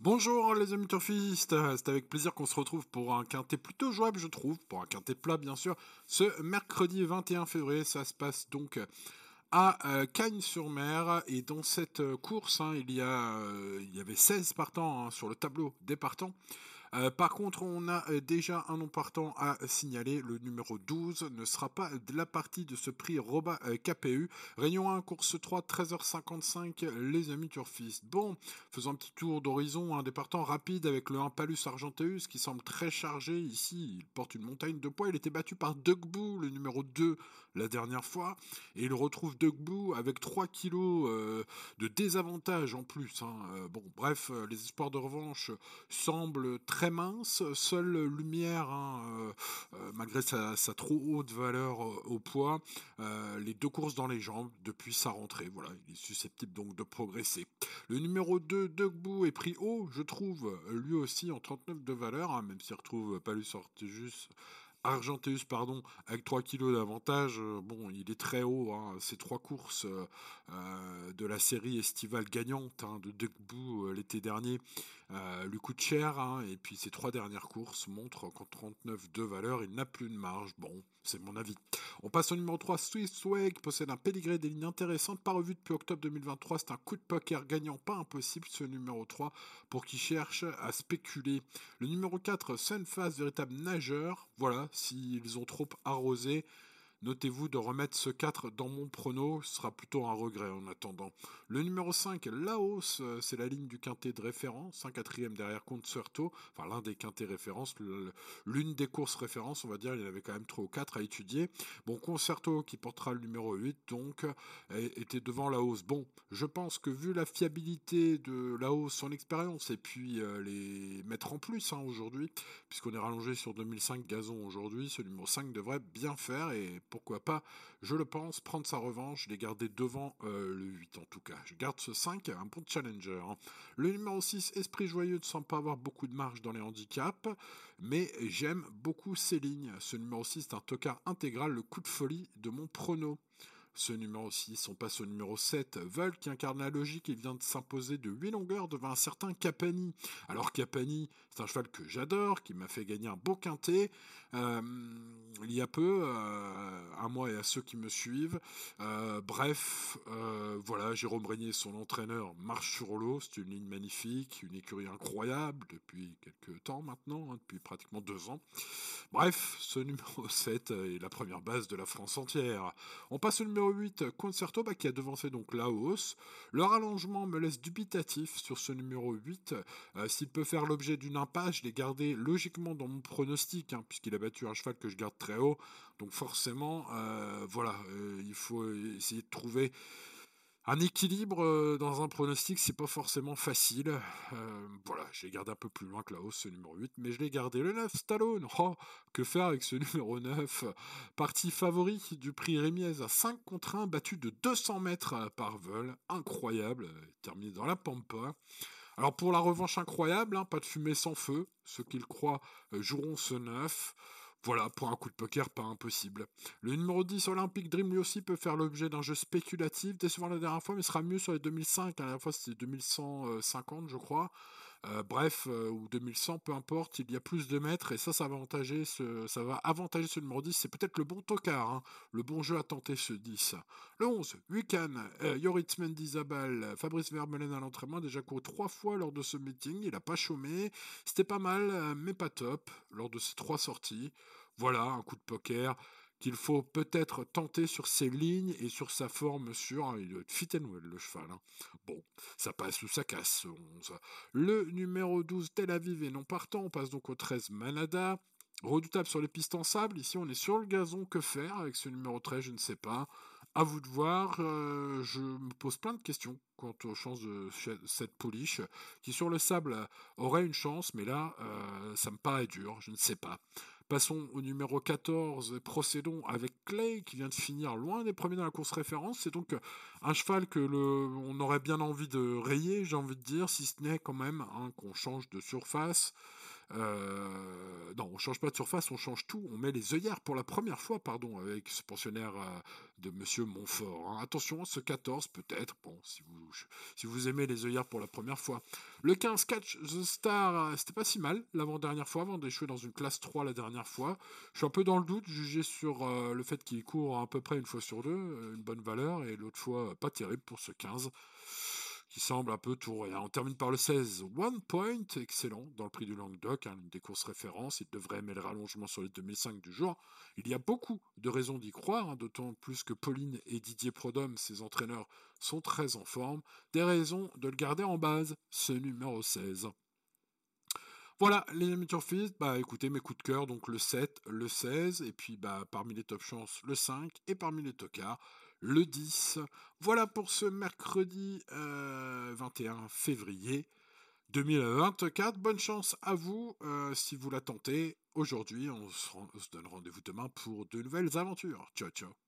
Bonjour les amis turfistes, c'est avec plaisir qu'on se retrouve pour un quintet plutôt jouable je trouve, pour un quintet plat bien sûr, ce mercredi 21 février, ça se passe donc à euh, Cagnes-sur-Mer. Et dans cette euh, course hein, il, y a, euh, il y avait 16 partants hein, sur le tableau des partants. Euh, par contre, on a euh, déjà un nom partant à signaler. Le numéro 12 ne sera pas de la partie de ce prix Roba euh, KPU. Réunion 1, course 3, 13h55, les amis turfistes. Bon, faisons un petit tour d'horizon, un départant rapide avec le 1 Palus Argenteus qui semble très chargé ici. Il porte une montagne de poids. Il était battu par Dugboo, le numéro 2, la dernière fois. Et il retrouve Dugboo avec 3 kilos de désavantage en plus. Hein. bon, bref, les espoirs de revanche semblent très très mince, seule lumière, hein, euh, euh, malgré sa, trop haute valeur euh, au poids, les deux courses dans les jambes depuis sa rentrée. Voilà, il est susceptible donc de progresser. Le numéro 2, Dugbou, est pris haut, je trouve, lui aussi en 39 de valeur, hein, même s'il retrouve Palus juste Argenteus, pardon, avec 3 kilos d'avantage, bon, il est très haut. Hein, ces trois courses de la série estivale gagnante hein, de Dugbou l'été dernier euh, lui coûte cher, hein, et puis ses trois dernières courses montrent qu'en 39 de valeur, il n'a plus de marge. Bon, c'est mon avis. On passe au numéro 3, Swiss Way, qui possède un pédigré des lignes intéressantes, pas revu depuis octobre 2023. C'est un coup de poker gagnant, pas impossible, ce numéro 3, pour qui cherche à spéculer. Le numéro 4, Sunfast, véritable nageur. Voilà, s'ils ont trop arrosé, Notez-vous de remettre ce 4 dans mon prono, ce sera plutôt un regret en attendant. Le numéro 5, Laos, euh, c'est la ligne du quintet de référence, un quatrième derrière Concerto, enfin l'un des quintets références, l'une des courses références, on va dire, il y en avait quand même 3 ou 4 à étudier. Bon, Concerto qui portera le numéro 8, donc, était devant Laos. Bon, je pense que vu la fiabilité de Laos, son expérience, et puis euh, les mettre en plus hein, aujourd'hui, puisqu'on est rallongé sur 2005 gazon aujourd'hui, ce numéro 5 devrait bien faire et pourquoi pas, je le pense, prendre sa revanche, les garder devant euh, le 8 en tout cas. Je garde ce 5, un bon challenger. Hein. Le numéro 6, Esprit Joyeux, ne semble pas avoir beaucoup de marge dans les handicaps, mais j'aime beaucoup ces lignes. Ce numéro 6 est un tocard intégral, le coup de folie de mon prono. Ce numéro 6, on passe au numéro 7, Vol qui incarne la logique et vient de s'imposer de 8 longueurs devant un certain Capani. Alors Capani, c'est un cheval que j'adore, qui m'a fait gagner un beau quintet euh, il y a peu, euh, à moi et à ceux qui me suivent. Euh, bref, voilà, Jérôme Régnier, son entraîneur, marche sur l'eau, c'est une ligne magnifique, une écurie incroyable depuis quelques temps maintenant, hein, depuis pratiquement deux ans. Bref, ce numéro 7 est la première base de la France entière. On passe au numéro 8, Concerto, bah, qui a devancé donc Laos. Le rallongement me laisse dubitatif sur ce numéro 8. Euh, s'il peut faire l'objet d'une impasse, je l'ai gardé logiquement dans mon pronostic, hein, puisqu'il a battu un cheval que je garde très haut. Donc forcément, euh, voilà, euh, il faut essayer de trouver un équilibre euh, dans un pronostic, c'est pas forcément facile. Euh, voilà, j'ai gardé un peu plus loin que la hausse, ce numéro 8, mais je l'ai gardé. Le 9, Stallone. Oh, que faire avec ce numéro 9 Partie favori du prix Rémiez à 5 contre 1, battu de 200 mètres par vol. Incroyable, terminé dans la pampa. Alors pour la revanche incroyable, hein, pas de fumée sans feu. Ceux qui le croient euh, joueront ce 9. Voilà, pour un coup de poker, pas impossible. Le numéro 10, Olympic Dream, lui aussi peut faire l'objet d'un jeu spéculatif, décevant la dernière fois, mais sera mieux sur les 2005. La dernière fois, c'était 2150, je crois. Euh, bref, euh, ou 2100, peu importe, il y a plus de mètres, et ça, ça va avantager ce, ça va avantager ce numéro 10. C'est peut-être le bon tocard, hein, le bon jeu à tenter, ce 10. Le 11, Wikan, euh, Yoritz Mendizabal, Fabrice Vermeulen à l'entraînement, déjà couru trois fois lors de ce meeting, il n'a pas chômé. C'était pas mal, mais pas top, lors de ces trois sorties. Voilà, un coup de poker qu'il faut peut-être tenter sur ses lignes et sur sa forme sur il fit and well, le cheval. Hein. Bon, ça passe ou ça casse. 11. Le numéro 12, Tel Aviv et non partant, on passe donc au 13, Manada. Redoutable sur les pistes en sable. Ici, on est sur le gazon. Que faire avec ce numéro 13 Je ne sais pas. À vous de voir. Euh, je me pose plein de questions quant aux chances de cette pouliche, qui sur le sable aurait une chance, mais là, euh, ça me paraît dur. Je ne sais pas. Passons au numéro 14 et procédons avec Clay qui vient de finir loin des premiers dans la course référence. C'est donc un cheval que le, on aurait bien envie de rayer, j'ai envie de dire, si ce n'est quand même qu'on change de surface. Euh, non, on change pas de surface, on change tout. On met les œillères pour la première fois, pardon, avec ce pensionnaire euh, de Monsieur Montfort. Hein. Attention, ce 14 peut-être, bon, si vous, si vous aimez les œillères pour la première fois. Le 15 Catch the Star, euh, c'était pas si mal l'avant-dernière fois, avant d'échouer dans une classe 3 la dernière fois. Je suis un peu dans le doute, jugé sur le fait qu'il court à peu près une fois sur deux, une bonne valeur, et l'autre fois pas terrible pour ce 15 qui semble un peu tout rien. On termine par le 16, One Point, excellent, dans le prix du Languedoc, hein, une des courses références. Il devrait aimer le rallongement sur les 2005 du jour. Il y a beaucoup de raisons d'y croire, hein, d'autant plus que Pauline et Didier Prodhomme, ses entraîneurs, sont très en forme. Des raisons de le garder en base, ce numéro 16. Voilà, les amis turfistes, bah écoutez mes coups de cœur, donc le 7, le 16, et puis bah parmi les top chances, le 5, et parmi les tocards, le 10. Voilà pour ce mercredi 21 euh, février 2024. Bonne chance à vous euh, si vous la tentez. Aujourd'hui, on se donne rendez-vous demain pour de nouvelles aventures. Ciao, ciao.